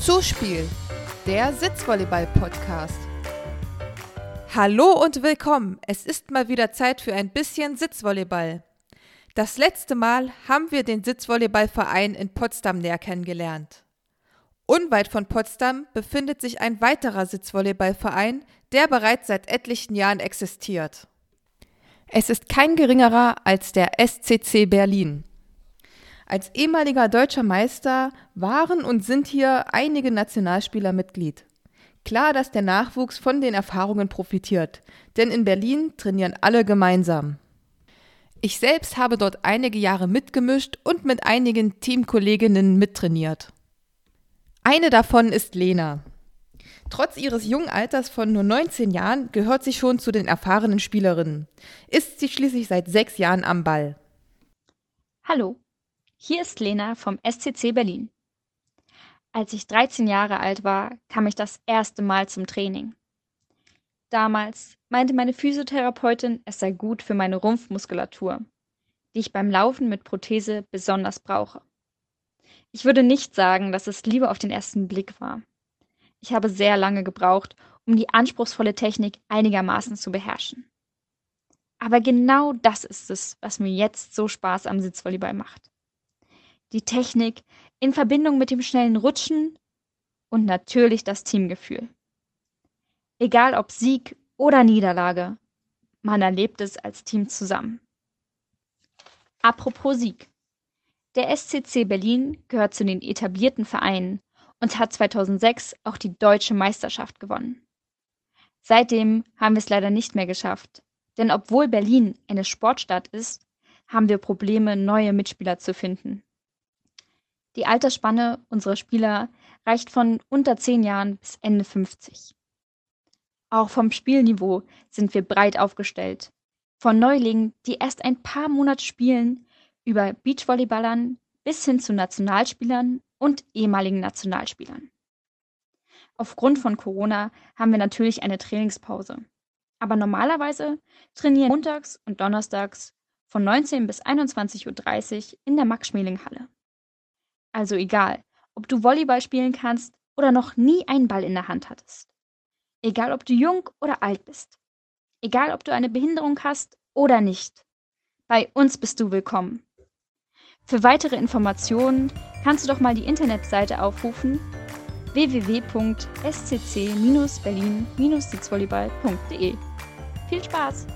Zuspiel, der Sitzvolleyball-Podcast. Hallo und willkommen. Es ist mal wieder Zeit für ein bisschen Sitzvolleyball. Das letzte Mal haben wir den Sitzvolleyballverein in Potsdam näher kennengelernt. Unweit von Potsdam befindet sich ein weiterer Sitzvolleyballverein, der bereits seit etlichen Jahren existiert. Es ist kein geringerer als der SCC Berlin. Als ehemaliger deutscher Meister waren und sind hier einige Nationalspieler Mitglied. Klar, dass der Nachwuchs von den Erfahrungen profitiert, denn in Berlin trainieren alle gemeinsam. Ich selbst habe dort einige Jahre mitgemischt und mit einigen Teamkolleginnen mittrainiert. Eine davon ist Lena. Trotz ihres jungen Alters von nur 19 Jahren gehört sie schon zu den erfahrenen Spielerinnen. Ist sie schließlich seit sechs Jahren am Ball. Hallo, hier ist Lena vom SCC Berlin. Als ich 13 Jahre alt war, kam ich das erste Mal zum Training. Damals meinte meine Physiotherapeutin, es sei gut für meine Rumpfmuskulatur, die ich beim Laufen mit Prothese besonders brauche. Ich würde nicht sagen, dass es Liebe auf den ersten Blick war. Ich habe sehr lange gebraucht, um die anspruchsvolle Technik einigermaßen zu beherrschen. Aber genau das ist es, was mir jetzt so Spaß am Sitzvolleyball macht die Technik in Verbindung mit dem schnellen Rutschen und natürlich das Teamgefühl. Egal ob Sieg oder Niederlage, man erlebt es als Team zusammen. Apropos Sieg. Der SCC Berlin gehört zu den etablierten Vereinen und hat 2006 auch die deutsche Meisterschaft gewonnen. Seitdem haben wir es leider nicht mehr geschafft, denn obwohl Berlin eine Sportstadt ist, haben wir Probleme, neue Mitspieler zu finden. Die Altersspanne unserer Spieler reicht von unter 10 Jahren bis Ende 50. Auch vom Spielniveau sind wir breit aufgestellt. Von Neulingen, die erst ein paar Monate spielen, über Beachvolleyballern bis hin zu Nationalspielern und ehemaligen Nationalspielern. Aufgrund von Corona haben wir natürlich eine Trainingspause. Aber normalerweise trainieren montags und donnerstags von 19 bis 21.30 Uhr in der Max-Schmeling-Halle. Also egal, ob du Volleyball spielen kannst oder noch nie einen Ball in der Hand hattest. Egal, ob du jung oder alt bist. Egal, ob du eine Behinderung hast oder nicht. Bei uns bist du willkommen. Für weitere Informationen kannst du doch mal die Internetseite aufrufen www.scc-berlin-sitzvolleyball.de. Viel Spaß!